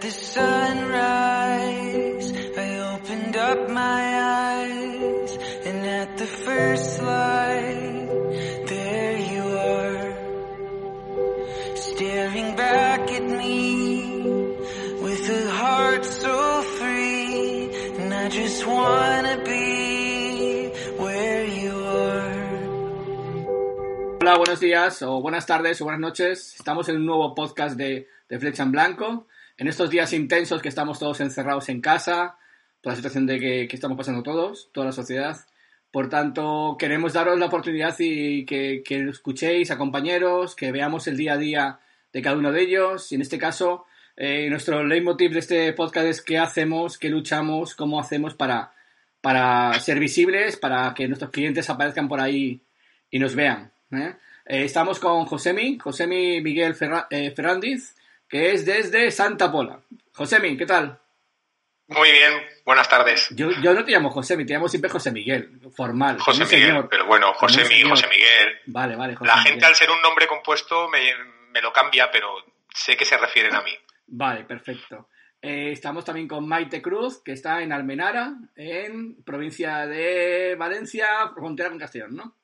the sunrise, I opened up my eyes, and at the first light, there you are, staring back at me with a heart so free, and I just wanna be where you are. Hola, buenos días o buenas tardes o buenas noches. Estamos en un nuevo podcast de, de Flecha en Blanco. En estos días intensos que estamos todos encerrados en casa, por la situación de que, estamos pasando todos, toda la sociedad. Por tanto, queremos daros la oportunidad y que, que escuchéis a compañeros, que veamos el día a día de cada uno de ellos. Y en este caso, eh, nuestro leitmotiv de este podcast es qué hacemos, qué luchamos, cómo hacemos para, para ser visibles, para que nuestros clientes aparezcan por ahí y nos vean. ¿eh? Eh, estamos con Josemi, Josemi Miguel Ferra- eh, Ferrandiz, que es desde Santa Pola. Josemi, ¿qué tal? Muy bien, buenas tardes. Yo, yo no te llamo Josemi, te llamo siempre José Miguel, formal. José Miguel, señor. pero bueno, José, Mi- señor. José Miguel. Vale, vale, José La Miguel. gente al ser un nombre compuesto me, me lo cambia, pero sé que se refieren a mí. Vale, perfecto. Eh, estamos también con Maite Cruz, que está en Almenara, en provincia de Valencia, frontera con Castellón, ¿no?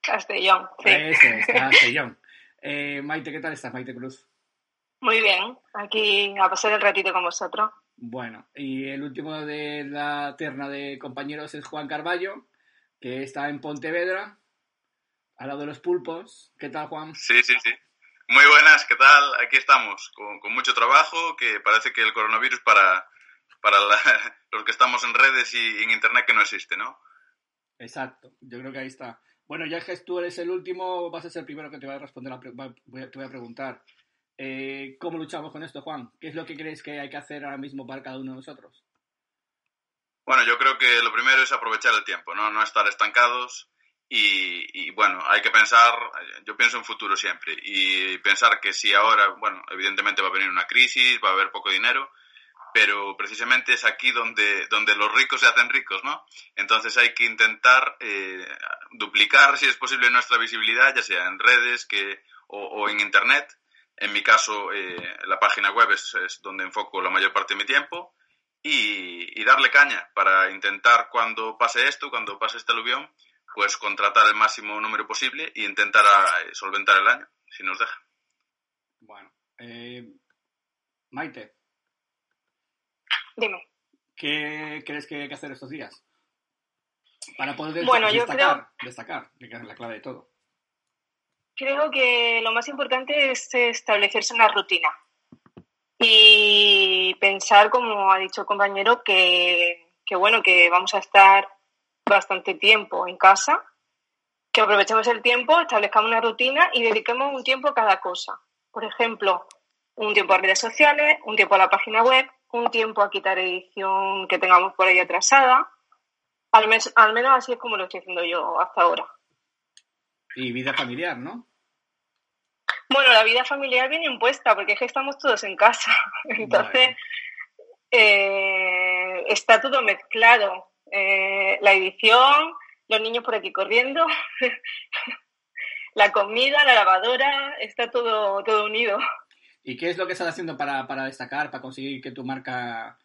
Castellón, sí. Eso es, Castellón. Eh, Maite, ¿qué tal estás, Maite Cruz? Muy bien, aquí a pasar el ratito con vosotros. Bueno, y el último de la terna de compañeros es Juan Carballo, que está en Pontevedra, al lado de los pulpos. ¿Qué tal, Juan? Sí, sí, sí. Muy buenas, ¿qué tal? Aquí estamos, con, con mucho trabajo, que parece que el coronavirus para, para la- los que estamos en redes y en internet que no existe, ¿no? Exacto, yo creo que ahí está. Bueno, ya que tú eres el último, vas a ser el primero que te va a responder, la pre- va- voy a- te voy a preguntar. Eh, ¿Cómo luchamos con esto, Juan? ¿Qué es lo que crees que hay que hacer ahora mismo para cada uno de nosotros? Bueno, yo creo que lo primero es aprovechar el tiempo, ¿no? No estar estancados y, bueno, hay que pensar, yo pienso en futuro siempre y pensar que si ahora, bueno, evidentemente va a venir una crisis, va a haber poco dinero, pero precisamente es aquí donde, donde los ricos se hacen ricos, ¿no? Entonces hay que intentar eh, duplicar, si es posible, nuestra visibilidad, ya sea en redes que, o en Internet. En mi caso, eh, la página web es, es donde enfoco la mayor parte de mi tiempo y, y darle caña para intentar cuando pase esto, cuando pase este aluvión, pues contratar el máximo número posible e intentar a- eh, solventar el año, si nos deja. Bueno, eh, Maite, Dime. ¿qué crees que hay que hacer estos días? Para poder Bueno, yo destacar, destacar, que es la clave de todo. Creo que lo más importante es establecerse una rutina y pensar, como ha dicho el compañero, que, que bueno, que vamos a estar bastante tiempo en casa, que aprovechemos el tiempo, establezcamos una rutina y dediquemos un tiempo a cada cosa. Por ejemplo, un tiempo a redes sociales, un tiempo a la página web, un tiempo a quitar edición que tengamos por ahí atrasada. Al, mes- al menos así es como lo estoy haciendo yo hasta ahora. Y vida familiar, ¿no? Bueno, la vida familiar viene impuesta porque es que estamos todos en casa. Entonces, eh, está todo mezclado. Eh, la edición, los niños por aquí corriendo, la comida, la lavadora, está todo, todo unido. ¿Y qué es lo que estás haciendo para, para destacar, para conseguir que tu marca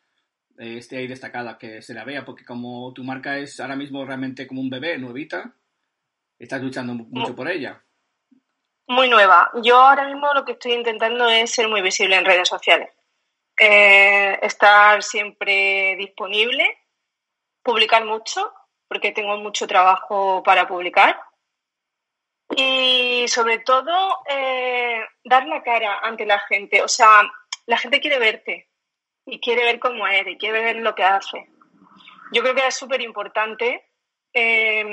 eh, esté ahí destacada, que se la vea? Porque como tu marca es ahora mismo realmente como un bebé, nuevita, estás luchando mu- mucho por ella. Muy nueva. Yo ahora mismo lo que estoy intentando es ser muy visible en redes sociales. Eh, estar siempre disponible, publicar mucho, porque tengo mucho trabajo para publicar. Y sobre todo, eh, dar la cara ante la gente. O sea, la gente quiere verte y quiere ver cómo eres, y quiere ver lo que haces. Yo creo que es súper importante eh,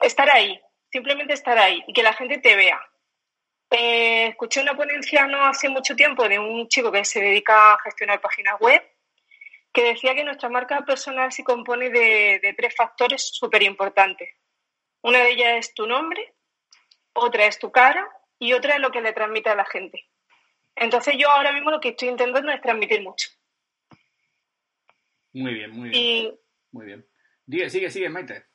estar ahí, simplemente estar ahí y que la gente te vea. Eh, escuché una ponencia no hace mucho tiempo de un chico que se dedica a gestionar páginas web que decía que nuestra marca personal se compone de, de tres factores súper importantes. Una de ellas es tu nombre, otra es tu cara y otra es lo que le transmite a la gente. Entonces yo ahora mismo lo que estoy intentando es transmitir mucho. Muy bien, muy bien. Y Muy bien. Digue, sigue, sigue, Maite.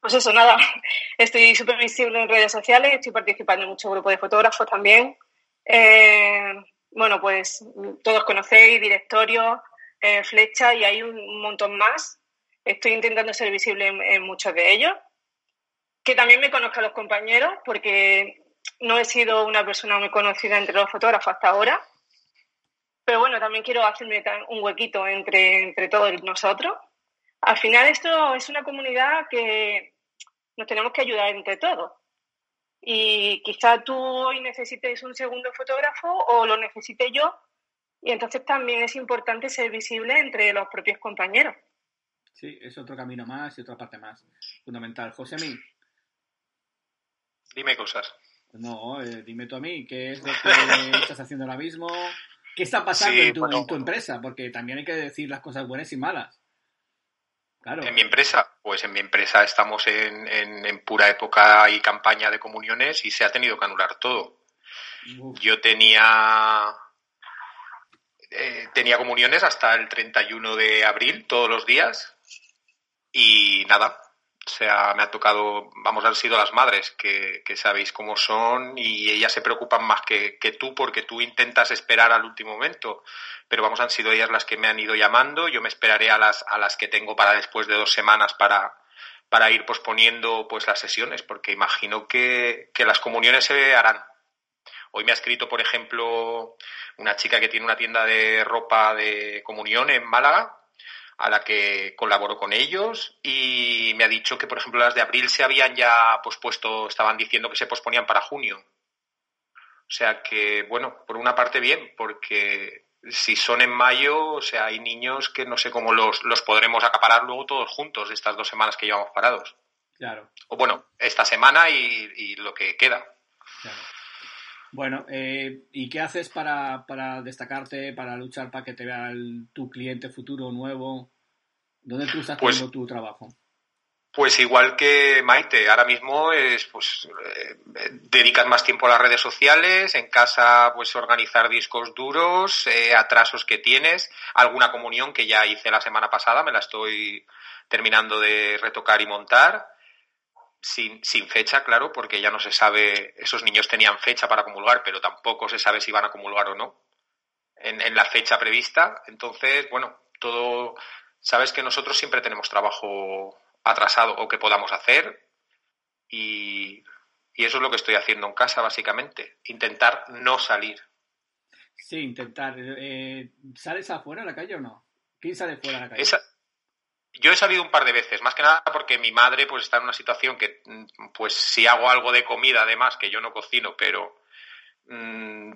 Pues eso, nada, estoy súper visible en redes sociales, estoy participando en muchos grupos de fotógrafos también. Eh, bueno, pues todos conocéis, directorio, eh, flecha y hay un montón más. Estoy intentando ser visible en, muchos de ellos. Que también me conozcan los compañeros, porque no he sido una persona muy conocida entre los fotógrafos hasta ahora. Pero bueno, también quiero hacerme un huequito entre, entre todos nosotros. Al final esto es una comunidad que nos tenemos que ayudar entre todos. Y quizá tú hoy necesites un segundo fotógrafo o lo necesite yo. Y entonces también es importante ser visible entre los propios compañeros. Sí, es otro camino más y otra parte más fundamental. José Mí. Dime cosas. No, eh, dime tú a mí, ¿qué es lo que estás haciendo ahora mismo? ¿Qué está pasando en, tu, en tu empresa? Porque también hay que decir las cosas buenas y malas. En mi empresa, pues en mi empresa estamos en, pura época y campaña de comuniones y se ha tenido que anular todo. Yo tenía eh, tenía comuniones hasta el 31 de abril todos los días y nada, o sea, me ha tocado, vamos, han sido las madres que, sabéis cómo son y ellas se preocupan más que, tú porque tú intentas esperar al último momento. Pero vamos, han sido ellas las que me han ido llamando. Yo me esperaré a las, a las que tengo para después de dos semanas para, para ir posponiendo pues las sesiones, porque imagino que, que las comuniones se harán. Hoy me ha escrito, por ejemplo, una chica que tiene una tienda de ropa de comunión en Málaga a la que colaboro con ellos y me ha dicho que, por ejemplo, las de abril se habían ya pospuesto, estaban diciendo que se posponían para junio. O sea que, bueno, por una parte bien, porque si son en mayo, o sea, hay niños que no sé cómo los, los podremos acaparar luego todos juntos estas dos semanas que llevamos parados. Claro. O bueno, esta semana y, lo que queda. Claro. Bueno, eh, ¿y qué haces para, para, destacarte, para luchar para que te vea tu cliente futuro nuevo? ¿Dónde tú estás pues, tu trabajo? Pues igual que Maite, ahora mismo es, pues, eh, dedicas más tiempo a las redes sociales, en casa, pues, organizar discos duros, eh, atrasos que tienes, alguna comunión que ya hice la semana pasada, me la estoy terminando de retocar y montar sin, sin fecha, claro, porque ya no se sabe, esos niños tenían fecha para comulgar, pero tampoco se sabe si van a comulgar o no en, en la fecha prevista. Entonces, bueno, todo, sabes que nosotros siempre tenemos trabajo atrasado o que podamos hacer y, y eso es lo que estoy haciendo en casa, básicamente, intentar no salir. Sí, intentar. Eh, ¿Sales afuera a la calle o no? ¿Quién sale fuera a la calle? Yo he salido un par de veces, más que nada porque mi madre pues está en una situación que, mm, pues si hago algo de comida además, que yo no cocino, pero mm,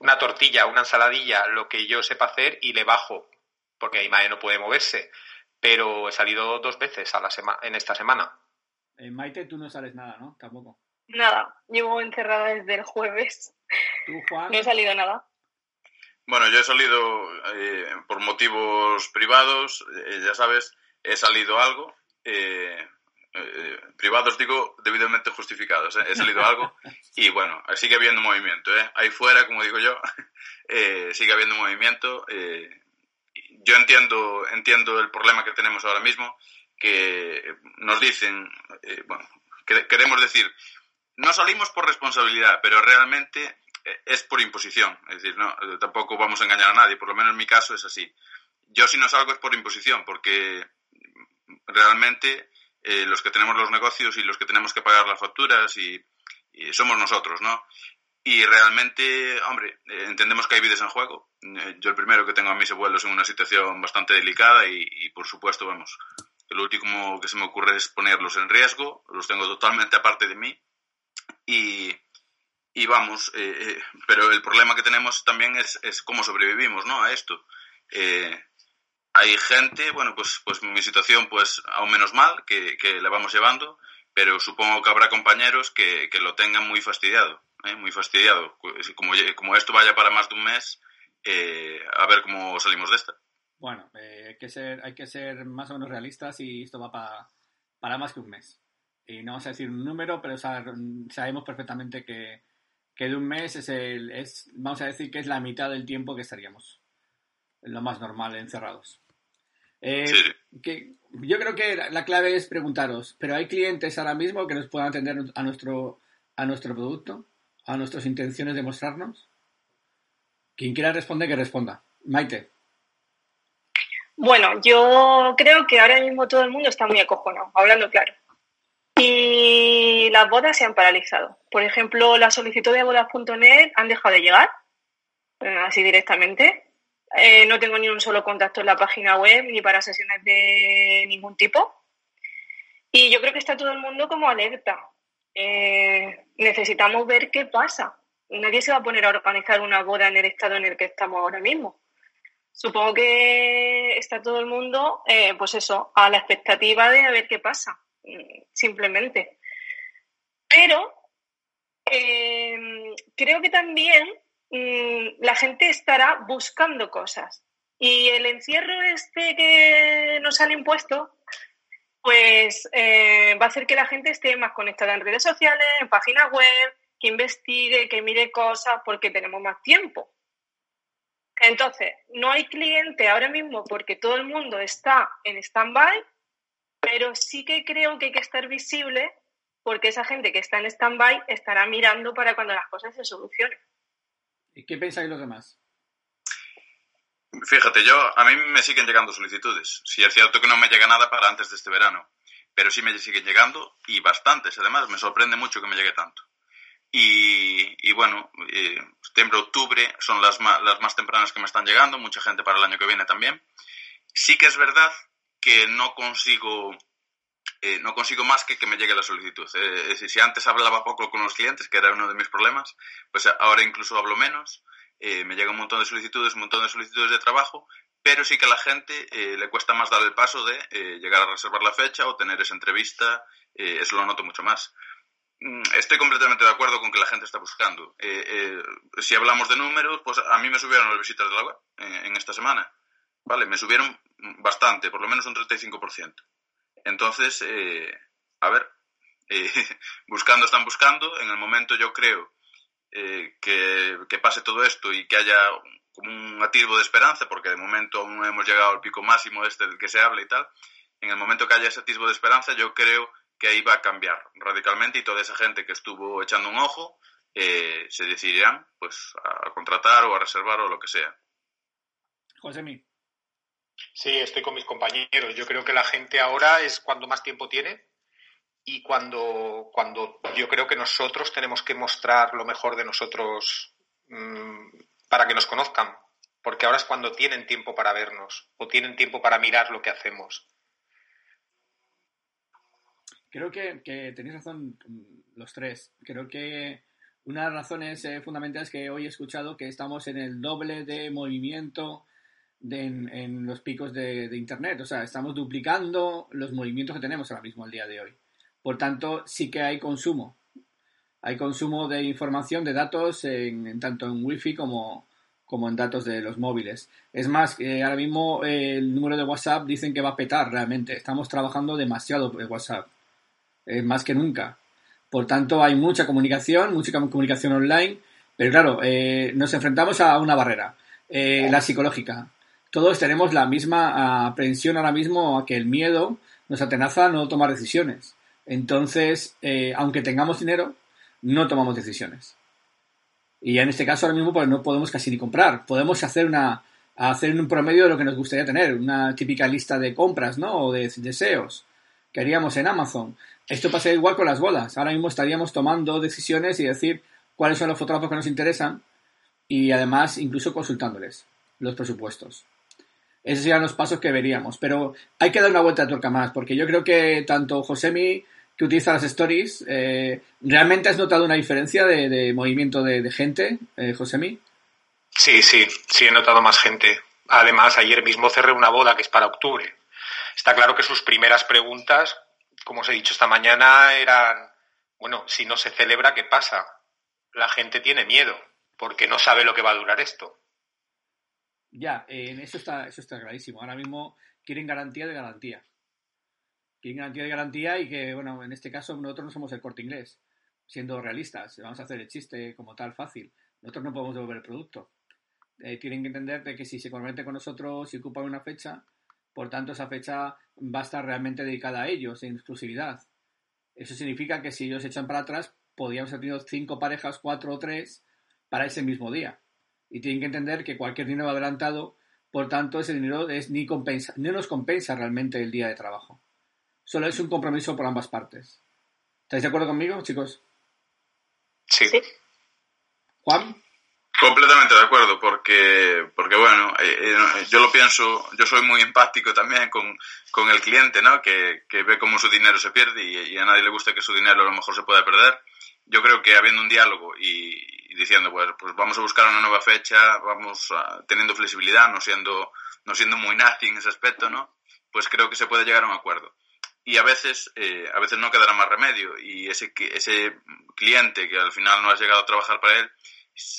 una tortilla, una ensaladilla, lo que yo sepa hacer y le bajo, porque mi madre no puede moverse. Pero he salido dos veces a la sema en esta semana. Maite, tú no sales nada, ¿no? Tampoco. Nada, llevo encerrada desde el jueves. ¿Tú, Juan? No he salido nada. Bueno, yo he salido eh, por motivos privados, eh, ya sabes, he salido algo, eh, eh, privados digo, debidamente justificados, ¿eh? he salido algo y bueno, sigue habiendo movimiento, ¿eh? ahí fuera, como digo yo, sigue habiendo movimiento. yo entiendo, entiendo el problema que tenemos ahora mismo, que nos dicen, bueno, queremos decir, no salimos por responsabilidad, pero realmente es por imposición. Es decir, no, tampoco vamos a engañar a nadie, por lo menos en mi caso es así. Yo si no salgo es por imposición, porque realmente eh, los que tenemos los negocios y los que tenemos que pagar las facturas y, somos nosotros, ¿no? Y realmente, hombre, eh, entendemos que hay vidas en juego. Eh, yo el primero que tengo a mis abuelos en una situación bastante delicada y, por supuesto, vamos, lo último que se me ocurre es ponerlos en riesgo, los tengo totalmente aparte de mí y, y vamos, pero el problema que tenemos también es, es cómo sobrevivimos, ¿no? A esto. Eh, hay gente, bueno, pues, pues mi situación, pues aún menos mal, que, que la vamos llevando, pero supongo que habrá compañeros que, que lo tengan muy fastidiado, ¿eh? muy fastidiado. Como, como esto vaya para más de un mes, eh, a ver cómo salimos de esta. Bueno, eh, hay, que ser, hay que ser más o menos realistas y esto va para, para más que un mes. Y no vamos a decir un número, pero sabemos perfectamente que, que de un mes es, el, es, vamos a decir que es la mitad del tiempo que estaríamos, lo más normal, encerrados. Eh, que, yo creo que la clave es preguntaros, ¿pero hay clientes ahora mismo que nos puedan atender a nuestro, a nuestro producto, a nuestras intenciones de mostrarnos? Quien quiera responder, que responda. Maite. Bueno, yo creo que ahora mismo todo el mundo está muy acojonado, hablando claro. Y las bodas se han paralizado. Por ejemplo, las solicitudes de bodas.net han dejado de llegar, eh, así directamente. Eh, no tengo ni un solo contacto en la página web ni para sesiones de ningún tipo. Y yo creo que está todo el mundo como alerta. Eh, necesitamos ver qué pasa. Nadie se va a poner a organizar una boda en el estado en el que estamos ahora mismo. Supongo que está todo el mundo, pues eso, a la expectativa de a ver qué pasa simplemente. Pero eh, creo que también mm, la gente estará buscando cosas. Y el encierro este que nos han impuesto, pues eh, va a hacer que la gente esté más conectada en redes sociales, en páginas web, que investigue, que mire cosas, porque tenemos más tiempo. Entonces, no hay cliente ahora mismo porque todo el mundo está en stand-by pero sí que creo que hay que estar visible porque esa gente que está en stand-by estará mirando para cuando las cosas se solucionen. ¿Y qué pensáis los demás? Fíjate, yo a mí me siguen llegando solicitudes. Sí es cierto que no me llega nada para antes de este verano, pero sí me siguen llegando y bastantes. Además, me sorprende mucho que me llegue tanto. Y, bueno, eh, septiembre, octubre son las las más tempranas que me están llegando, mucha gente para el año que viene también. Sí que es verdad que no consigo eh, no consigo más que que me llegue la solicitud. Eh, si antes hablaba poco con los clientes, que era uno de mis problemas, pues ahora incluso hablo menos. Eh, me llega un montón de solicitudes, un montón de solicitudes de trabajo, pero sí que a la gente le cuesta más dar el paso de llegar a reservar la fecha o tener esa entrevista. eso lo noto mucho más. Mm, estoy completamente de acuerdo con que la gente está buscando. si hablamos de números, pues a mí me subieron las visitas de la web en esta semana. Vale, me subieron bastante, por lo menos un 35%. Entonces, eh, a ver, eh, buscando están buscando. En el momento yo creo eh, que, que, pase todo esto y que haya como un atisbo de esperanza, porque de momento aún no hemos llegado al pico máximo este del que se habla y tal. En el momento que haya ese atisbo de esperanza, yo creo que ahí va a cambiar radicalmente y toda esa gente que estuvo echando un ojo se decidirán pues a contratar o a reservar o lo que sea. José Mí. Sí, estoy con mis compañeros. Yo creo que la gente ahora es cuando más tiempo tiene y cuando, cuando yo creo que nosotros tenemos que mostrar lo mejor de nosotros mmm, para que nos conozcan. Porque ahora es cuando tienen tiempo para vernos o tienen tiempo para mirar lo que hacemos. Creo que, que tenéis razón los tres. Creo que una de las razones eh, fundamentales que hoy he escuchado que estamos en el doble de movimiento en, los picos de, Internet. O sea, estamos duplicando los movimientos que tenemos ahora mismo al día de hoy. Por tanto, sí que hay consumo. Hay consumo de información, de datos, en, tanto en Wi-Fi como, como en datos de los móviles. Es más, eh, ahora mismo eh, el número de WhatsApp dicen que va a petar realmente. Estamos trabajando demasiado en WhatsApp. más que nunca. Por tanto, hay mucha comunicación, mucha comunicación online. Pero claro, eh, nos enfrentamos a una barrera, la psicológica todos tenemos la misma aprensión ahora mismo a que el miedo nos atenaza a no tomar decisiones. Entonces, eh, aunque tengamos dinero, no tomamos decisiones. Y en este caso ahora mismo pues, no podemos casi ni comprar. Podemos hacer una hacer un promedio de lo que nos gustaría tener, una típica lista de compras, ¿no? O de deseos que haríamos en Amazon. Esto pasa igual con las bodas. Ahora mismo estaríamos tomando decisiones y decir cuáles son los fotógrafos que nos interesan y además incluso consultándoles los presupuestos. Esos serían los pasos que veríamos. Pero hay que dar una vuelta de tuerca más, porque yo creo que tanto Josemi, que utiliza las stories, eh, ¿realmente has notado una diferencia de, movimiento de, gente, eh, Josemi? Sí, sí, sí he notado más gente. Además, ayer mismo cerré una boda que es para octubre. Está claro que sus primeras preguntas, como os he dicho esta mañana, eran, bueno, si no se celebra, ¿qué pasa? La gente tiene miedo, porque no sabe lo que va a durar esto. Ya, en eso está, eso está clarísimo. Ahora mismo quieren garantía de garantía. Quieren garantía de garantía y que, bueno, en este caso nosotros no somos el corte inglés. Siendo realistas, vamos a hacer el chiste como tal fácil. Nosotros no podemos devolver el producto. Eh, tienen que entender de que si se comprometen con nosotros y ocupan una fecha, por tanto esa fecha va a estar realmente dedicada a ellos en exclusividad. Eso significa que si ellos echan para atrás, podríamos haber tenido cinco parejas, cuatro o tres, para ese mismo día Y tienen que entender que cualquier dinero adelantado, por tanto, ese dinero es ni compensa, no nos compensa realmente el día de trabajo. Solo es un compromiso por ambas partes. ¿Estáis de acuerdo conmigo, chicos? Sí. Juan. Completamente de acuerdo, porque, porque bueno, eh, eh, yo lo pienso, yo soy muy empático también con, con el cliente, ¿no? Que, que, ve cómo su dinero se pierde y, a nadie le gusta que su dinero a lo mejor se pueda perder. Yo creo que habiendo un diálogo y, diciendo, pues, pues vamos a buscar una nueva fecha, vamos teniendo flexibilidad, no siendo, no siendo muy nazi en ese aspecto, ¿no? Pues creo que se puede llegar a un acuerdo y a veces, eh, a veces no quedará más remedio y ese, ese cliente que al final no has llegado a trabajar para él,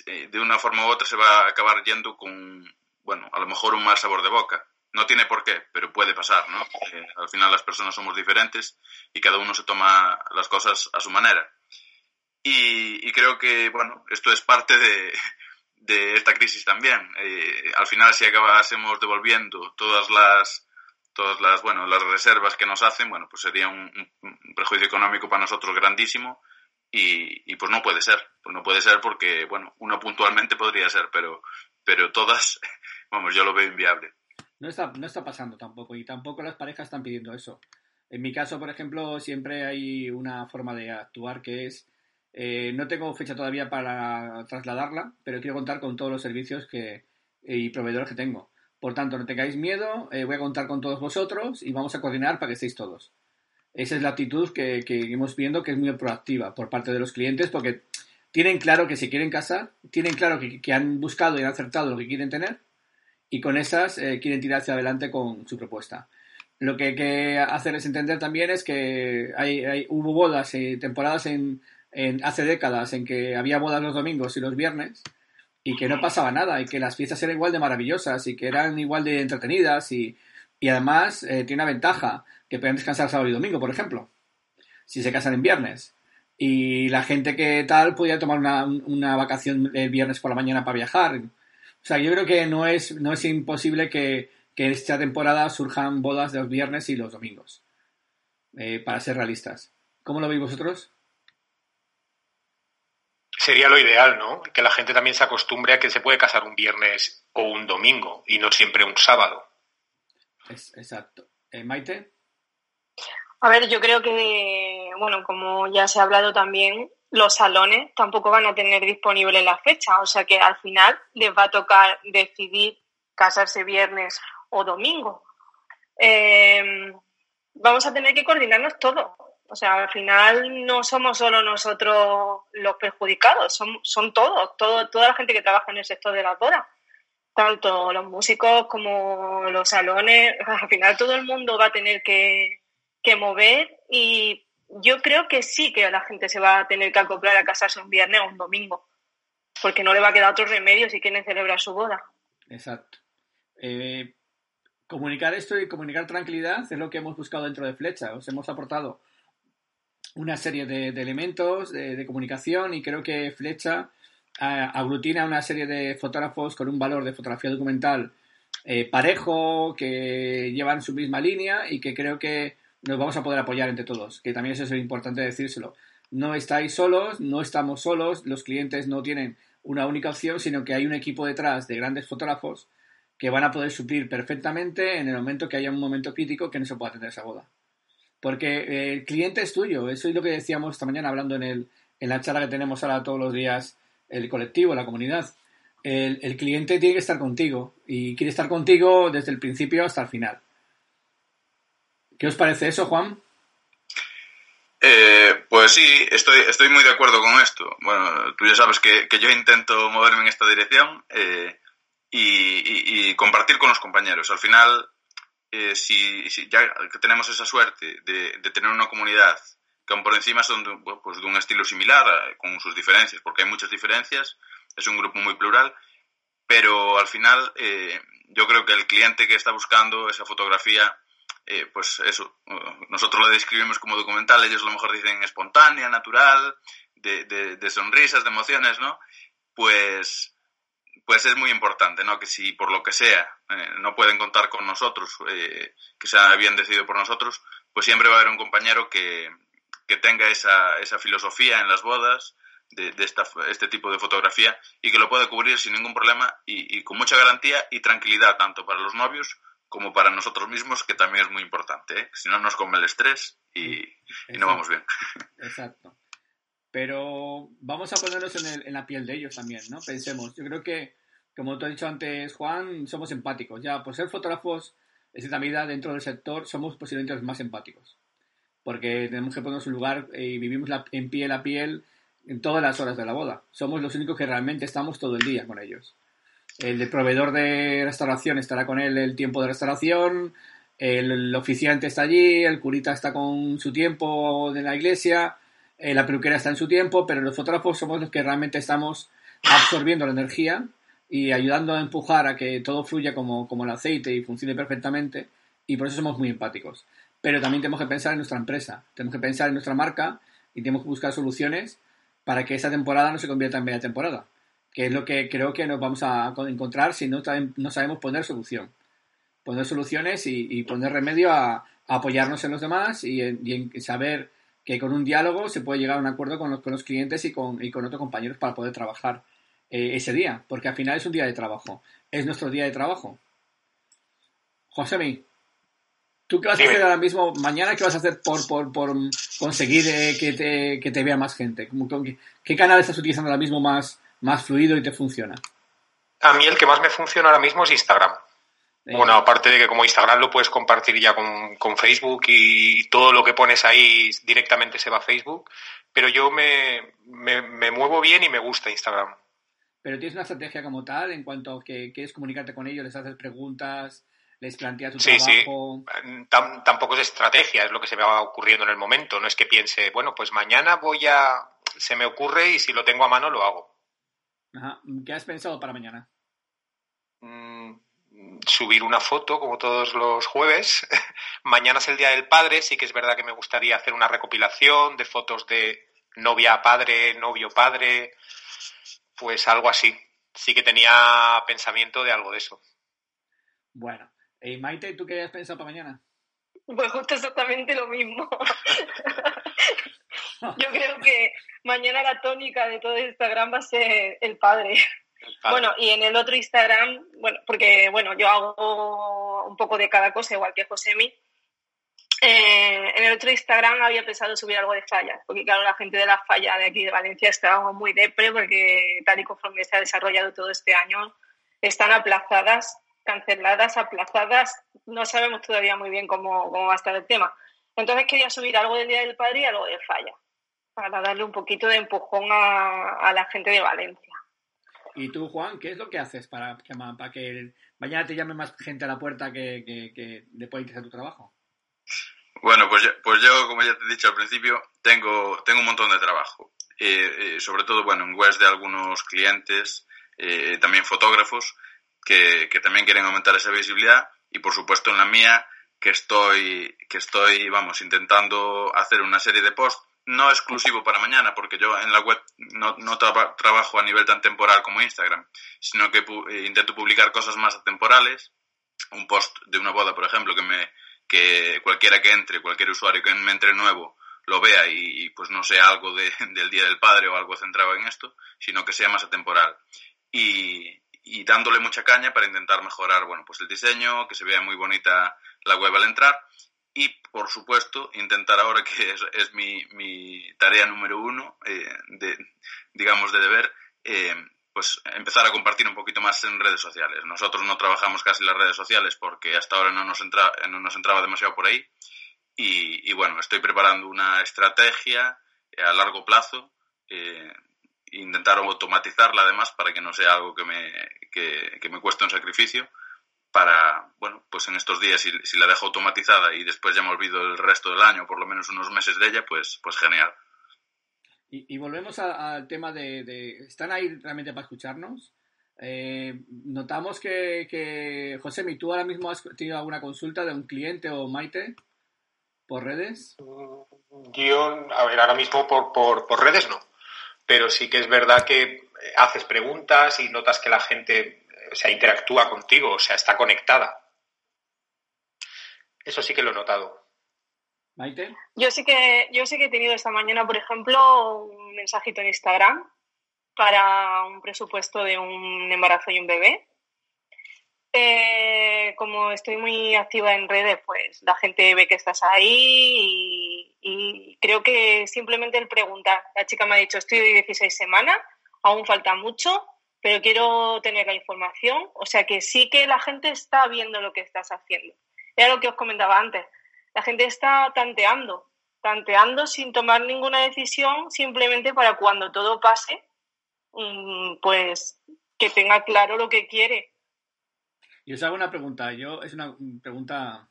eh, de una forma u otra se va a acabar yendo con, bueno, a lo mejor un mal sabor de boca. No tiene por qué, pero puede pasar, ¿no? Eh, al final las personas somos diferentes y cada uno se toma las cosas a su manera. Y, creo que, bueno, esto es parte de, de esta crisis también. al final, si acabásemos devolviendo todas las todas las, bueno, las reservas que nos hacen, bueno, pues sería un, prejuicio económico para nosotros grandísimo y, pues no puede ser, pues no puede ser porque, bueno, uno puntualmente podría ser, pero, pero todas, vamos, yo lo veo inviable. No está, no está pasando tampoco y tampoco las parejas están pidiendo eso. En mi caso, por ejemplo, siempre hay una forma de actuar que es, eh, no tengo fecha todavía para trasladarla, pero quiero contar con todos los servicios que, y proveedores que tengo. Por tanto, no tengáis miedo, eh, voy a contar con todos vosotros y vamos a coordinar para que estéis todos. Esa es la actitud que, que hemos viendo que es muy proactiva por parte de los clientes porque tienen claro que si quieren casar, tienen claro que, han buscado y han acertado lo que quieren tener y con esas eh, quieren tirar hacia adelante con su propuesta. Lo que hay que hacer es entender también es que hay, hubo bodas, y temporadas en, en, hace décadas en que había bodas los domingos y los viernes y que no pasaba nada y que las fiestas eran igual de maravillosas y que eran igual de entretenidas y, además eh, tiene una ventaja que pueden descansar sábado y domingo, por ejemplo, si se casan en viernes. Y la gente que tal podía tomar una, vacación el viernes por la mañana para viajar. O sea, yo creo que no es, no es imposible que, que esta temporada surjan bodas de los viernes y los domingos, eh, para ser realistas. ¿Cómo lo veis vosotros? Sería lo ideal, ¿no? Que la gente también se acostumbre a que se puede casar un viernes o un domingo y no siempre un sábado. exacto. Eh, Maite. A ver, yo creo que, bueno, como ya se ha hablado también, los salones tampoco van a tener disponible la fecha, o sea que al final les va a tocar decidir casarse viernes o domingo. Eh, vamos a tener que coordinarnos todo. O sea, al final no somos solo nosotros los perjudicados, son, son todos, todo, toda la gente que trabaja en el sector de la bodas, tanto los músicos como los salones, al final todo el mundo va a tener que, que mover y yo creo que sí que la gente se va a tener que acoplar a casarse un viernes o un domingo, porque no le va a quedar otro remedio si quieren celebrar su boda. Exacto. Eh, comunicar esto y comunicar tranquilidad es lo que hemos buscado dentro de Flecha. Os hemos aportado una serie de, elementos de, comunicación y creo que Flecha eh, aglutina una serie de fotógrafos con un valor de fotografía documental eh, parejo, que llevan su misma línea y que creo que nos vamos a poder apoyar entre todos, que también eso es importante decírselo. No estáis solos, no estamos solos, los clientes no tienen una única opción, sino que hay un equipo detrás de grandes fotógrafos que van a poder suplir perfectamente en el momento que haya un momento crítico que no se pueda atender esa boda. Porque eh, el cliente es tuyo, eso es lo que decíamos esta mañana hablando en, el, en la charla que tenemos ahora todos los días, el colectivo, la comunidad. El, cliente tiene que estar contigo y quiere estar contigo desde el principio hasta el final. ¿Qué os parece eso, Juan? Eh, pues sí, estoy, estoy muy de acuerdo con esto. Bueno, tú ya sabes que, que yo intento moverme en esta dirección eh, y, compartir con los compañeros. Al final, eh, si, ya que tenemos esa suerte de, tener una comunidad que aún por encima son de, pues un estilo similar, eh, con sus diferencias, porque hay muchas diferencias, es un grupo muy plural, pero al final eh, yo creo que el cliente que está buscando esa fotografía, pues eso, nosotros lo describimos como documental, ellos a lo mejor dicen espontánea, natural, de sonrisas, de emociones, ¿no? Pues pues es muy importante, ¿no? Que si por lo que sea eh, no pueden contar con nosotros, eh, que sea bien decidido por nosotros, pues siempre va a haber un compañero que, que tenga esa, esa filosofía en las bodas, de, este tipo de fotografía y que lo puede cubrir sin ningún problema y, con mucha garantía y tranquilidad, tanto para los novios como para nosotros mismos, que también es muy importante. ¿eh? Si no, nos come el estrés y, no vamos bien. Exacto. Pero vamos a ponernos en, en, la piel de ellos también, ¿no? Pensemos, yo creo que, como te he dicho antes, Juan, somos empáticos. Ya, por ser fotógrafos, en cierta medida, dentro del sector, somos posiblemente los más empáticos. Porque tenemos que ponernos en lugar y vivimos en piel a piel en todas las horas de la boda. Somos los únicos que realmente estamos todo el día con ellos. El proveedor de restauración estará con él el tiempo de restauración, el, oficiante está allí, el curita está con su tiempo de la iglesia, eh, la peluquera está en su tiempo, pero los fotógrafos somos los que realmente estamos absorbiendo la energía y ayudando a empujar a que todo fluya como, como el aceite y funcione perfectamente y por eso somos muy empáticos. Pero también tenemos que pensar en nuestra empresa, tenemos que pensar en nuestra marca y tenemos que buscar soluciones para que esa temporada no se convierta en media temporada, que es lo que creo que nos vamos a encontrar si no, sabemos poner solución. Poner soluciones y, poner remedio a, apoyarnos en los demás y en, saber que con un diálogo se puede llegar a un acuerdo con los, con los clientes y con, y con otros compañeros para poder trabajar eh, ese día, porque al final es un día de trabajo, es nuestro día de trabajo. Josemi, ¿Tú qué vas a hacer ahora mismo? Mañana, ¿qué vas a hacer por, por, por conseguir eh, que, te, que, te, vea más gente? ¿Qué canal estás utilizando ahora mismo más, más fluido y te funciona? A mí el que más me funciona ahora mismo es Instagram. Bueno, aparte de que como Instagram lo puedes compartir ya con, con, Facebook y todo lo que pones ahí directamente se va a Facebook, pero yo me, me, me muevo bien y me gusta Instagram. Pero tienes una estrategia como tal en cuanto a que quieres comunicarte con ellos, les haces preguntas, les plantea tu sí, trabajo. Sí. tampoco es estrategia, es lo que se me va ocurriendo en el momento. No es que piense, bueno, pues mañana voy a. Se me ocurre y si lo tengo a mano lo hago. Ajá. ¿Qué has pensado para mañana? Subir una foto, como todos los jueves. mañana es el Día del Padre, sí que es verdad que me gustaría hacer una recopilación de fotos de novia padre, novio padre, pues algo así. Sí que tenía pensamiento de algo de eso. Bueno, y Maite, ¿tú qué has pensado para mañana? Pues justo exactamente lo mismo. Yo creo que mañana la tónica de todo Instagram va a ser el padre. Bueno, y en el otro Instagram, bueno, porque bueno, yo hago un poco de cada cosa, igual que Josemi. Eh, en el otro Instagram había pensado subir algo de fallas, porque claro, la gente de la falla de aquí de Valencia está muy depre, porque tal y conforme se ha desarrollado todo este año, están aplazadas canceladas, aplazadas, no sabemos todavía muy bien cómo, va a estar el tema. Entonces quería subir algo del Día del Padre y algo de Falla, para darle un poquito de empujón a, la gente de Valencia. ¿Y tú, Juan, qué es lo que haces para que, para que mañana te llame más gente a la puerta que, que, que después de tu trabajo? Bueno, pues, pues yo, como ya te he dicho al principio, tengo, tengo un montón de trabajo. Eh, eh, sobre todo, bueno, en webs de algunos clientes, eh, también fotógrafos, que, también quieren aumentar esa visibilidad y por supuesto en la mía que estoy, que estoy, vamos, intentando hacer una serie de posts, no exclusivo para mañana, porque yo en la web no, no trabajo a nivel tan temporal como Instagram, sino que eh, intento publicar cosas más atemporales, un post de una boda, por ejemplo, que me, que cualquiera que entre, cualquier usuario que me entre nuevo, lo vea y, pues no sea algo de, del Día del Padre o algo centrado en esto, sino que sea más atemporal. Y, y dándole mucha caña para intentar mejorar bueno, pues el diseño, que se vea muy bonita la web al entrar y, por supuesto, intentar ahora, que es, mi, tarea número uno, eh, de, digamos, de deber, eh, pues empezar a compartir un poquito más en redes sociales. Nosotros no trabajamos casi las redes sociales porque hasta ahora no nos, entra, no nos entraba demasiado por ahí. Y, bueno, estoy preparando una estrategia a largo plazo eh, intentar automatizarla además para que no sea algo que me, que, me cueste un sacrificio para, bueno, pues en estos días si, si, la dejo automatizada y después ya me olvido el resto del año, por lo menos unos meses de ella, pues, pues genial. Y, volvemos al tema de, ¿Están ahí realmente para escucharnos? Eh, notamos que, que, José, ¿tú ahora mismo has tenido alguna consulta de un cliente o Maite por redes? Yo, a ver, ahora mismo por, por, por redes no pero sí que es verdad que eh, haces preguntas y notas que la gente o sea, interactúa contigo, o sea, está conectada. Eso sí que lo he notado. Maite. Yo sí que, yo sí que he tenido esta mañana, por ejemplo, un mensajito en Instagram para un presupuesto de un embarazo y un bebé. Eh, como estoy muy activa en redes, pues la gente ve que estás ahí y, creo que simplemente el preguntar. La chica me ha dicho, estoy de 16 semanas, aún falta mucho, pero quiero tener la información. O sea que sí que la gente está viendo lo que estás haciendo. Era lo que os comentaba antes. La gente está tanteando, tanteando sin tomar ninguna decisión, simplemente para cuando todo pase, mm, pues que tenga claro lo que quiere y os hago una pregunta, yo es una pregunta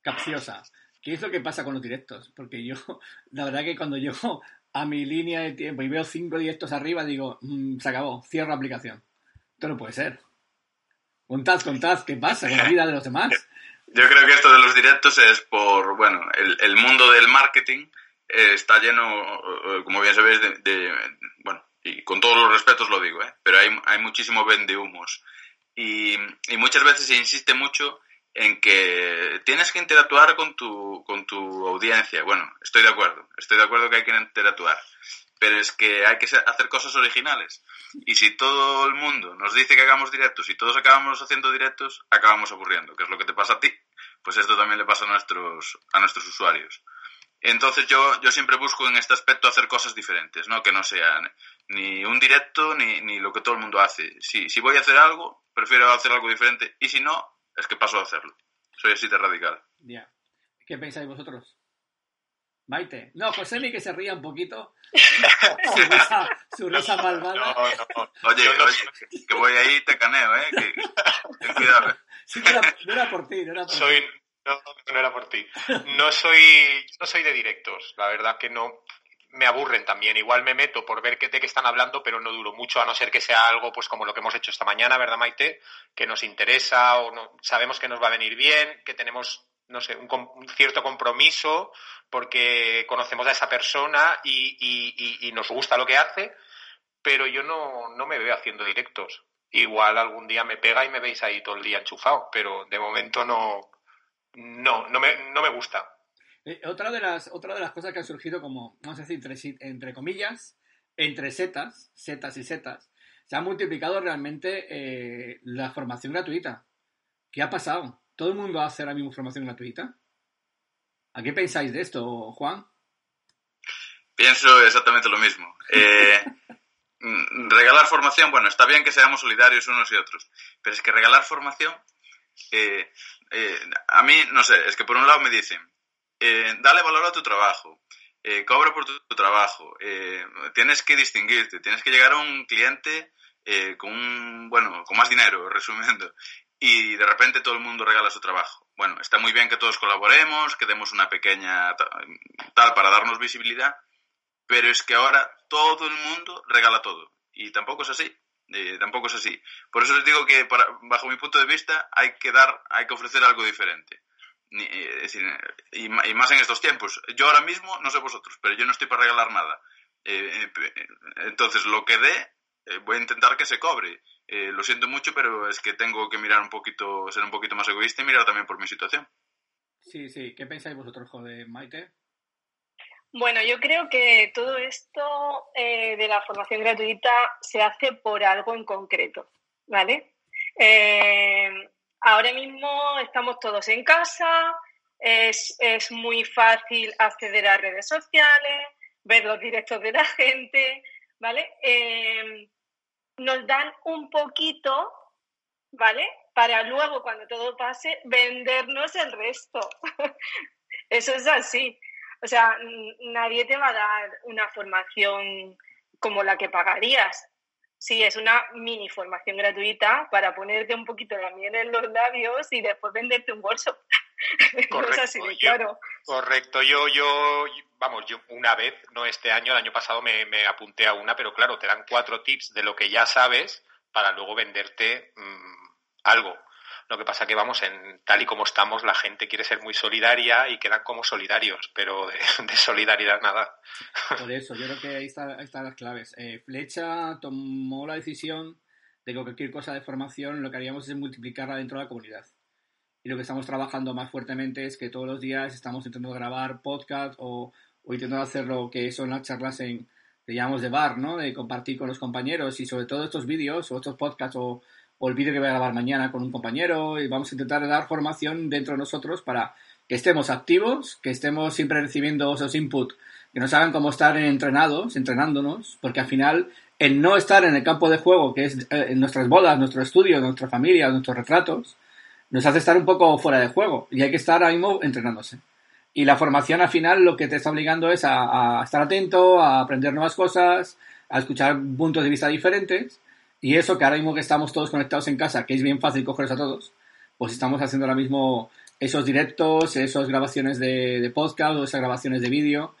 capciosa. ¿Qué es lo que pasa con los directos? Porque yo, la verdad que cuando llego a mi línea de tiempo y veo cinco directos arriba, digo, mm, se acabó, cierro la aplicación. Esto no puede ser. Contad, contad, ¿qué pasa con la vida de los demás? Yo creo que esto de los directos es por, bueno, el, mundo del marketing eh, está lleno, eh, como bien sabéis, de, bueno, y con todos los respetos lo digo, ¿eh? pero hay, hay muchísimo vende humos y, muchas veces se insiste mucho en que tienes que interactuar con tu, con tu audiencia. Bueno, estoy de acuerdo, estoy de acuerdo que hay que interactuar, pero es que hay que hacer cosas originales. Y si todo el mundo nos dice que hagamos directos y todos acabamos haciendo directos, acabamos aburriendo, que es lo que te pasa a ti, pues esto también le pasa a nuestros, a nuestros usuarios. Entonces yo, yo siempre busco en este aspecto hacer cosas diferentes, ¿no? Que no sean ni un directo ni, ni lo que todo el mundo hace. Si, si voy a hacer algo, prefiero hacer algo diferente. Y si no, es que paso a hacerlo. Soy así de radical. Ya. ¿Qué pensáis vosotros? Maite. No, José ni que se ría un poquito. su, risa, malvada. Oye, oye, que voy ahí y te caneo, ¿eh? Que, ten cuidado. Sí, no, era, no era por ti, no era por soy, ti. No, no era por ti. No soy, no soy de directos. La verdad que no me aburren también. Igual me meto por ver de qué están hablando, pero no duro mucho, a no ser que sea algo pues como lo que hemos hecho esta mañana, ¿verdad, Maite? Que nos interesa o no, sabemos que nos va a venir bien, que tenemos, no sé, un, cierto compromiso porque conocemos a esa persona y, nos gusta lo que hace, pero yo no, no me veo haciendo directos. Igual algún día me pega y me veis ahí todo el día enchufado, pero de momento no, no, no me, no me gusta. Eh, otra, de las, otra de las cosas que han surgido como, vamos a decir, entre, entre comillas, entre setas, setas y setas, se ha multiplicado realmente eh, la formación gratuita. ¿Qué ha pasado? ¿Todo el mundo hace ahora mismo formación gratuita? ¿A qué pensáis de esto, Juan? Pienso exactamente lo mismo. Eh, mm, regalar formación, bueno, está bien que seamos solidarios unos y otros, pero es que regalar formación, a mí, no sé, es que por un lado me dicen, eh, dale valor a tu trabajo, eh, cobra por tu, trabajo, eh, tienes que distinguirte, tienes que llegar a un cliente eh, con bueno, con más dinero, resumiendo, y de repente todo el mundo regala su trabajo. Bueno, está muy bien que todos colaboremos, que demos una pequeña tal para darnos visibilidad, pero es que ahora todo el mundo regala todo, y tampoco es así. tampoco es así. Por eso les digo que, bajo mi punto de vista, hay que dar, hay que ofrecer algo diferente. Eh, y, más en estos tiempos. Yo ahora mismo, no sé vosotros, pero yo no estoy para regalar nada. Eh, eh, entonces, lo que dé, voy a intentar que se cobre. lo siento mucho, pero es que tengo que mirar un poquito, ser un poquito más egoísta y mirar también por mi situación. Sí, sí. ¿Qué pensáis vosotros, joder, Maite? Bueno, yo creo que todo esto de la formación gratuita se hace por algo en concreto, ¿vale? Ahora mismo estamos todos en casa, es, muy fácil acceder a redes sociales, ver los directos de la gente, ¿vale? Em, nos dan un poquito, ¿vale? Para luego, cuando todo pase, vendernos el resto. Eso es así. O sea, nadie te va a dar una formación como la que pagarías. Sí, es una mini formación gratuita para ponerte un poquito la miel en los labios y después venderte un workshop. Correcto, así claro. correcto. Yo, yo, vamos, yo una vez, no este año, el año pasado me, me, apunté a una, pero claro, te dan cuatro tips de lo que ya sabes para luego venderte mm, algo. Lo que pasa que vamos, en tal y como estamos, la gente quiere ser muy solidaria y quedan como solidarios, pero de, solidaridad nada. Por eso, yo creo que ahí, están las claves. Eh, Flecha tomó la decisión de que cualquier cosa de formación lo que haríamos es multiplicarla dentro de la comunidad. y lo que estamos trabajando más fuertemente es que todos los días estamos intentando grabar podcast o, o intentando hacer lo que son las charlas en, llamamos de bar, ¿no? De compartir con los compañeros y sobre todo estos vídeos o estos podcasts o, o que voy a grabar mañana con un compañero y vamos a intentar dar formación dentro de nosotros para que estemos activos, que estemos siempre recibiendo esos inputs que nos hagan como estar entrenados, entrenándonos, porque al final el no estar en el campo de juego, que es eh, en nuestras bodas, nuestro estudio, nuestra familia, nuestros retratos, nos hace estar un poco fuera de juego y hay que estar ahora mismo entrenándose. Y la formación al final lo que te está obligando es a estar atento, a aprender nuevas cosas, a escuchar puntos de vista diferentes y eso que ahora mismo que estamos todos conectados en casa, que es bien fácil cogerlos a todos, pues estamos haciendo ahora mismo esos directos, esas grabaciones de, podcast o esas grabaciones de vídeo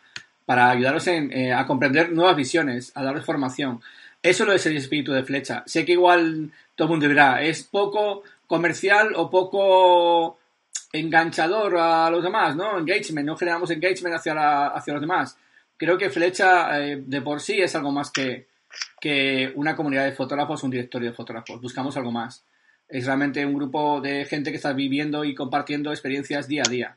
para ayudaros eh, a comprender nuevas visiones, a daros formación. Eso es el espíritu de flecha. Sé que igual todo el mundo dirá, es poco comercial o poco enganchador a los demás, ¿no? Engagement, no generamos engagement hacia, hacia los demás. Creo que Flecha eh, de por sí es algo más que, que una comunidad de fotógrafos, un directorio de fotógrafos. Buscamos algo más. Es realmente un grupo de gente que está viviendo y compartiendo experiencias día a día.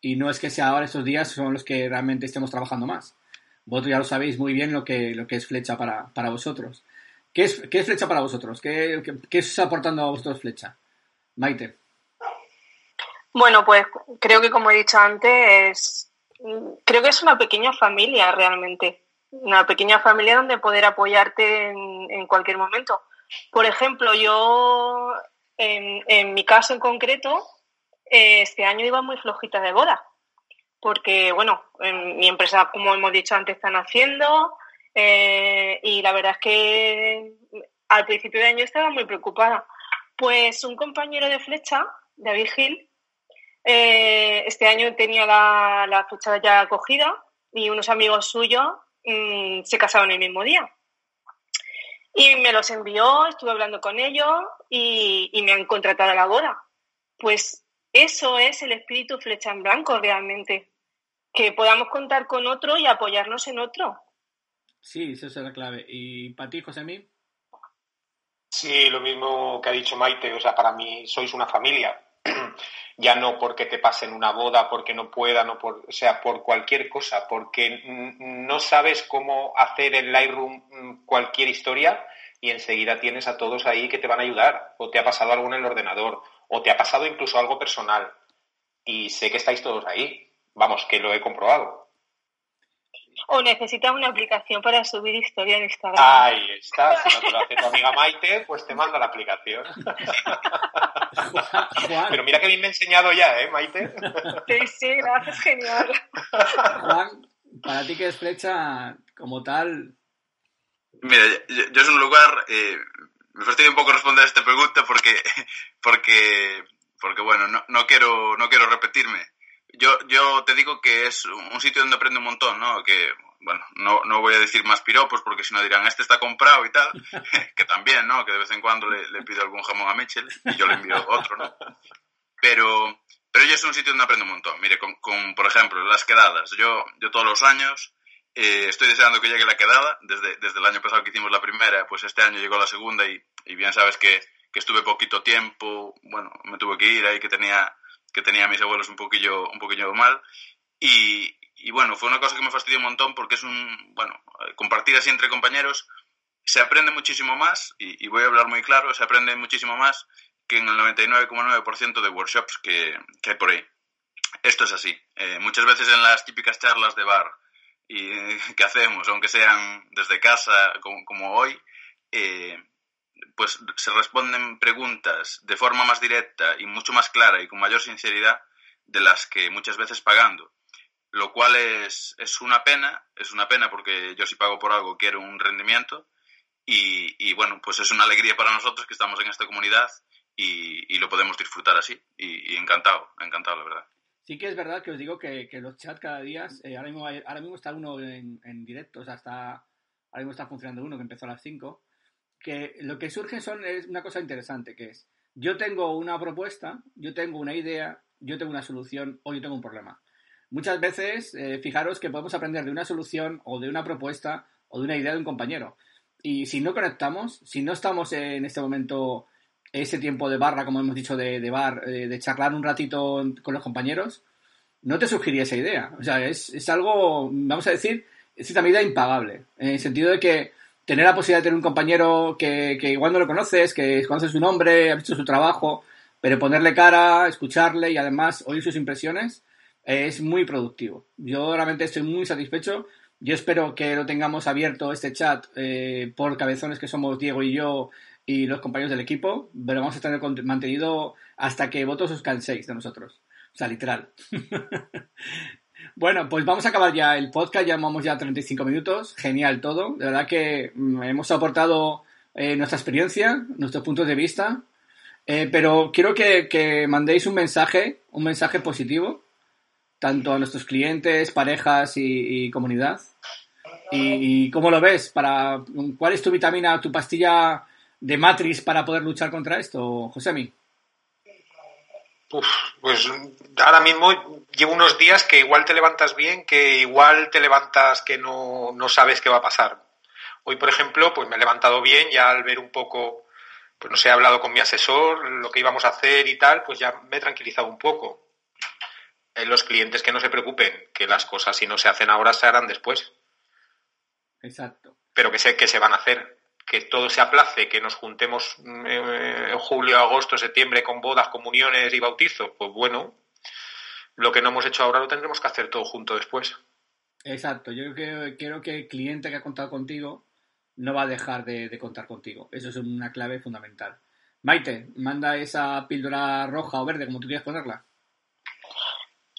Y no es que sea ahora estos días son los que realmente estemos trabajando más. Vosotros ya lo sabéis muy bien lo que, lo que es flecha para, para vosotros. ¿Qué es, ¿Qué es flecha para vosotros? ¿Qué, qué, qué está aportando a vosotros flecha? Maite. Bueno, pues creo que como he dicho antes, creo que es una pequeña familia realmente una pequeña familia donde poder apoyarte en, cualquier momento. Por ejemplo, yo, en, mi caso en concreto, eh, este año iba muy flojita de boda, porque, bueno, en mi empresa, como hemos dicho antes, están haciendo eh, y la verdad es que al principio de año estaba muy preocupada. Pues un compañero de flecha, David Gil, eh, este año tenía la, la fecha ya acogida y unos amigos suyos Mm, se casaron el mismo día. Y me los envió, estuve hablando con ellos y, me han contratado a la boda. Pues eso es el espíritu flecha en blanco realmente. Que podamos contar con otro y apoyarnos en otro. Sí, esa es la clave. ¿Y para ti, José Mí? Sí, lo mismo que ha dicho Maite. O sea, para mí sois una familia. ya no porque te pasen una boda, porque no puedan, o, por, o sea, por cualquier cosa, porque no sabes cómo hacer en Lightroom mm, cualquier historia y enseguida tienes a todos ahí que te van a ayudar, o te ha pasado algo en el ordenador, o te ha pasado incluso algo personal. Y sé que estáis todos ahí. Vamos, que lo he comprobado. O necesitas una aplicación para subir historia en Instagram. Ahí está, si no te lo hace tu amiga Maite, pues te manda la aplicación. Pero mira que bien me he enseñado ya, ¿eh, Maite? Sí, sí, gracias, genial. Juan, para ti que es flecha como tal. Mira, yo, es un lugar. Eh, me fastidia un poco responder a esta pregunta porque, porque, porque bueno, no, no, quiero, no quiero repetirme yo, yo te digo que es un sitio donde aprendo un montón, ¿no? Que, bueno, no, no voy a decir más piropos porque si no dirán, este está comprado y tal, que también, ¿no? Que de vez en cuando le, le, pido algún jamón a Mitchell y yo le envío otro, ¿no? Pero, pero yo es un sitio donde aprendo un montón. Mire, con, con por ejemplo, las quedadas. Yo, yo todos los años eh, estoy deseando que llegue la quedada. Desde, desde el año pasado que hicimos la primera, pues este año llegó la segunda y, y bien sabes que, que estuve poquito tiempo, bueno, me tuve que ir ahí, que tenía que tenía a mis abuelos un poquillo, un poquillo mal. Y, y bueno, fue una cosa que me fastidió un montón porque es un, bueno, compartir así entre compañeros se aprende muchísimo más, y, y voy a hablar muy claro, se aprende muchísimo más que en el 99,9% de workshops que, que, hay por ahí. Esto es así. Eh, muchas veces en las típicas charlas de bar y, que hacemos, aunque sean desde casa como, como hoy, eh, pues se responden preguntas de forma más directa y mucho más clara y con mayor sinceridad de las que muchas veces pagando. Lo cual es, es una pena, es una pena porque yo si pago por algo quiero un rendimiento y, y bueno, pues es una alegría para nosotros que estamos en esta comunidad y, y lo podemos disfrutar así y, encantado, encantado la verdad. Sí que es verdad que os digo que, que los chats cada día, eh, ahora, mismo, ahora mismo está uno en, en directo, o sea, está, ahora mismo está funcionando uno que empezó a las 5 que lo que surge son, es una cosa interesante, que es, yo tengo una propuesta, yo tengo una idea, yo tengo una solución o yo tengo un problema. Muchas veces, eh, fijaros que podemos aprender de una solución o de una propuesta o de una idea de un compañero. Y si no conectamos, si no estamos en este momento ese tiempo de barra, como hemos dicho, de, bar, eh, de charlar un ratito con los compañeros, no te sugeriría esa idea. O sea, es, algo, vamos a decir, es una medida impagable. En el sentido de que tener la posibilidad de tener un compañero que, que igual no lo conoces, que conoces su nombre, ha visto su trabajo, pero ponerle cara, escucharle y además oír sus impresiones es muy productivo. Yo realmente estoy muy satisfecho. Yo espero que lo tengamos abierto este chat eh, por cabezones que somos Diego y yo y los compañeros del equipo, pero vamos a tener mantenido hasta que votos os canséis de nosotros. O sea, literal. bueno, pues vamos a acabar ya el podcast, ya vamos ya a 35 minutos. Genial todo. De verdad que mm, hemos aportado eh, nuestra experiencia, nuestros puntos de vista. Eh, pero quiero que, mandéis un mensaje, un mensaje positivo, tanto a nuestros clientes, parejas y, comunidad. Y, cómo lo ves? Para, ¿Cuál es tu vitamina, tu pastilla de Matrix para poder luchar contra esto, Josemi? Pues ahora mismo llevo unos días que igual te levantas bien, que igual te levantas que no, no sabes qué va a pasar. Hoy, por ejemplo, pues me he levantado bien, ya al ver un poco, pues no sé, he hablado con mi asesor, lo que íbamos a hacer y tal, pues ya me he tranquilizado un poco. En los clientes que no se preocupen, que las cosas si no se hacen ahora se harán después. Exacto. Pero que sé que se van a hacer que todo se aplace, que nos juntemos mm, eh, en julio, agosto, septiembre con bodas, comuniones y bautizos, pues bueno, lo que no hemos hecho ahora lo tendremos que hacer todo junto después. Exacto, yo creo, que el cliente que ha contado contigo no va a dejar de, contar contigo. Eso es una clave fundamental. Maite, manda esa píldora roja o verde, como tú quieras ponerla.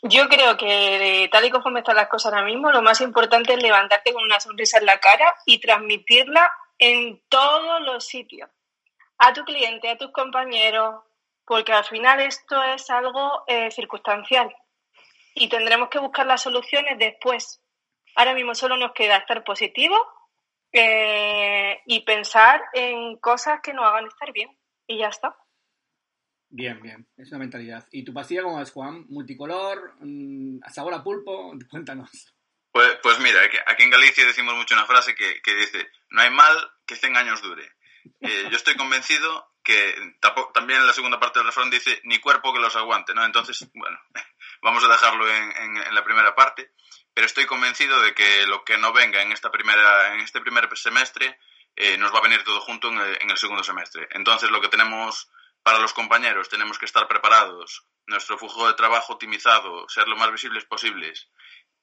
Yo creo que tal y como están las cosas ahora mismo, lo más importante es levantarte con una sonrisa en la cara y transmitirla en todos los sitios, a tu cliente, a tus compañeros, porque al final esto es algo eh, circunstancial y tendremos que buscar las soluciones después. Ahora mismo solo nos queda estar positivo eh, y pensar en cosas que nos hagan estar bien y ya está. Bien, bien, es una mentalidad. ¿Y tu pastilla cómo es, Juan? ¿Multicolor? Mm, ¿Sabor a pulpo? Cuéntanos. Pues, pues mira, aquí en Galicia decimos mucho una frase que, dice, no hay mal que 100 años dure. Eh, yo estoy convencido que también en la segunda parte del refrán dice, ni cuerpo que los aguante, ¿no? Entonces, bueno, vamos a dejarlo en, la primera parte, pero estoy convencido de que lo que no venga en, esta primera, en este primer semestre eh, nos va a venir todo junto en el, en el segundo semestre. Entonces, lo que tenemos para los compañeros, tenemos que estar preparados, nuestro flujo de trabajo optimizado, ser lo más visibles posibles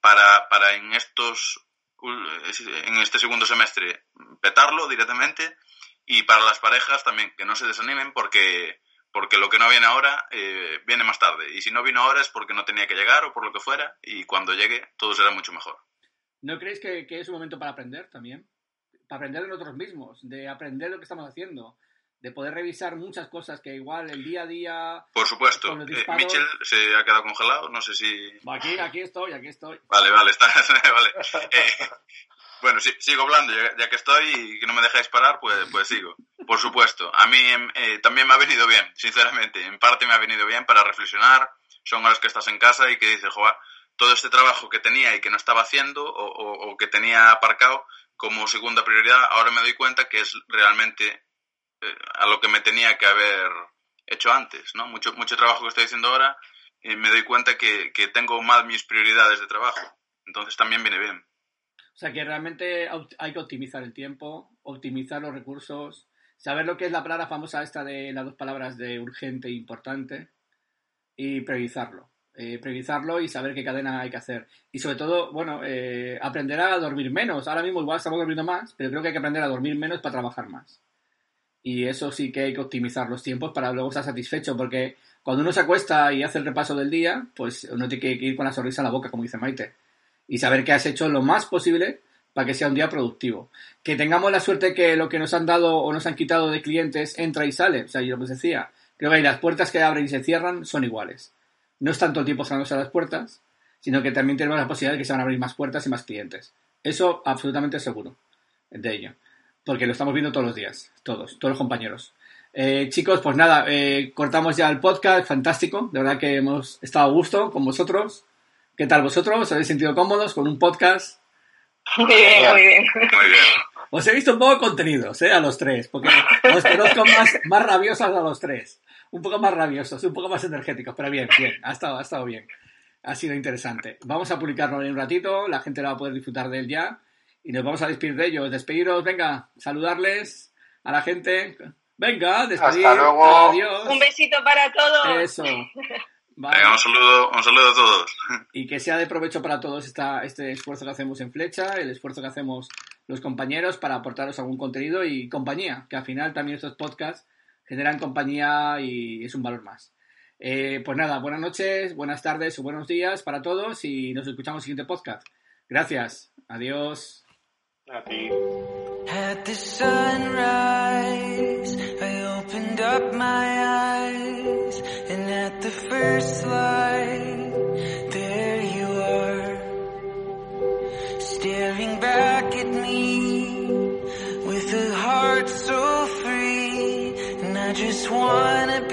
para, para en estos en este segundo semestre petarlo directamente y para las parejas también que no se desanimen porque porque lo que no viene ahora eh, viene más tarde y si no vino ahora es porque no tenía que llegar o por lo que fuera y cuando llegue todo será mucho mejor. ¿No creéis que, que es un momento para aprender también? Para aprender de nosotros mismos, de aprender lo que estamos haciendo, de poder revisar muchas cosas que igual el día a día... Por supuesto. Eh, Mitchell se ha quedado congelado, no sé si... Aquí, aquí estoy, aquí estoy. Vale, vale, está, vale. Eh, bueno, sí, sigo hablando, ya, que estoy y que no me dejáis parar, pues, pues sigo. Por supuesto, a mí em, eh, también me ha venido bien, sinceramente. En parte me ha venido bien para reflexionar. Son horas que estás en casa y que dices, joder, todo este trabajo que tenía y que no estaba haciendo o, o que tenía aparcado como segunda prioridad, ahora me doy cuenta que es realmente a lo que me tenía que haber hecho antes, ¿no? Mucho, mucho trabajo que estoy haciendo ahora y me doy cuenta que, tengo mal mis prioridades de trabajo. Entonces también viene bien. O sea que realmente hay que optimizar el tiempo, optimizar los recursos, saber lo que es la palabra famosa esta de las dos palabras de urgente e importante y priorizarlo. Eh, priorizarlo y saber qué cadena hay que hacer. Y sobre todo, bueno, eh, aprender a dormir menos. Ahora mismo igual estamos durmiendo más, pero creo que hay que aprender a dormir menos para trabajar más. Y eso sí que hay que optimizar los tiempos para luego estar satisfecho, porque cuando uno se acuesta y hace el repaso del día, pues uno tiene que ir con la sonrisa a la boca, como dice Maite, y saber que has hecho lo más posible para que sea un día productivo. Que tengamos la suerte que lo que nos han dado o nos han quitado de clientes entra y sale. O sea, yo lo que decía, creo que las puertas que abren y se cierran son iguales. No es tanto el tiempo cerrándose las puertas, sino que también tenemos la posibilidad de que se van a abrir más puertas y más clientes. Eso absolutamente seguro de ello porque lo estamos viendo todos los días, todos, todos los compañeros. Eh, chicos, pues nada, eh, cortamos ya el podcast, fantástico, de verdad que hemos estado a gusto con vosotros. ¿Qué tal vosotros? ¿Os habéis sentido cómodos con un podcast? Muy bien, muy bien. Muy bien. Os he visto un poco contenidos, ¿eh? A los tres, porque os conozco más, más rabiosos a los tres. Un poco más rabiosos, un poco más energéticos, pero bien, bien, ha estado, ha estado bien. Ha sido interesante. Vamos a publicarlo en un ratito, la gente lo va a poder disfrutar de él ya. Y nos vamos a despedir de ellos. Despediros, venga, saludarles a la gente. Venga, despedir. Hasta luego. Adiós. Un besito para todos. Eso. Venga, un saludo, un saludo a todos. Y que sea de provecho para todos esta, este esfuerzo que hacemos en Flecha, el esfuerzo que hacemos los compañeros para aportaros algún contenido y compañía, que al final también estos podcasts generan compañía y es un valor más. Eh, pues nada, buenas noches, buenas tardes o buenos días para todos y nos escuchamos en el siguiente podcast. Gracias, adiós. Ti. At the sunrise, I opened up my eyes, and at the first light, there you are, staring back at me with a heart so free, and I just wanna be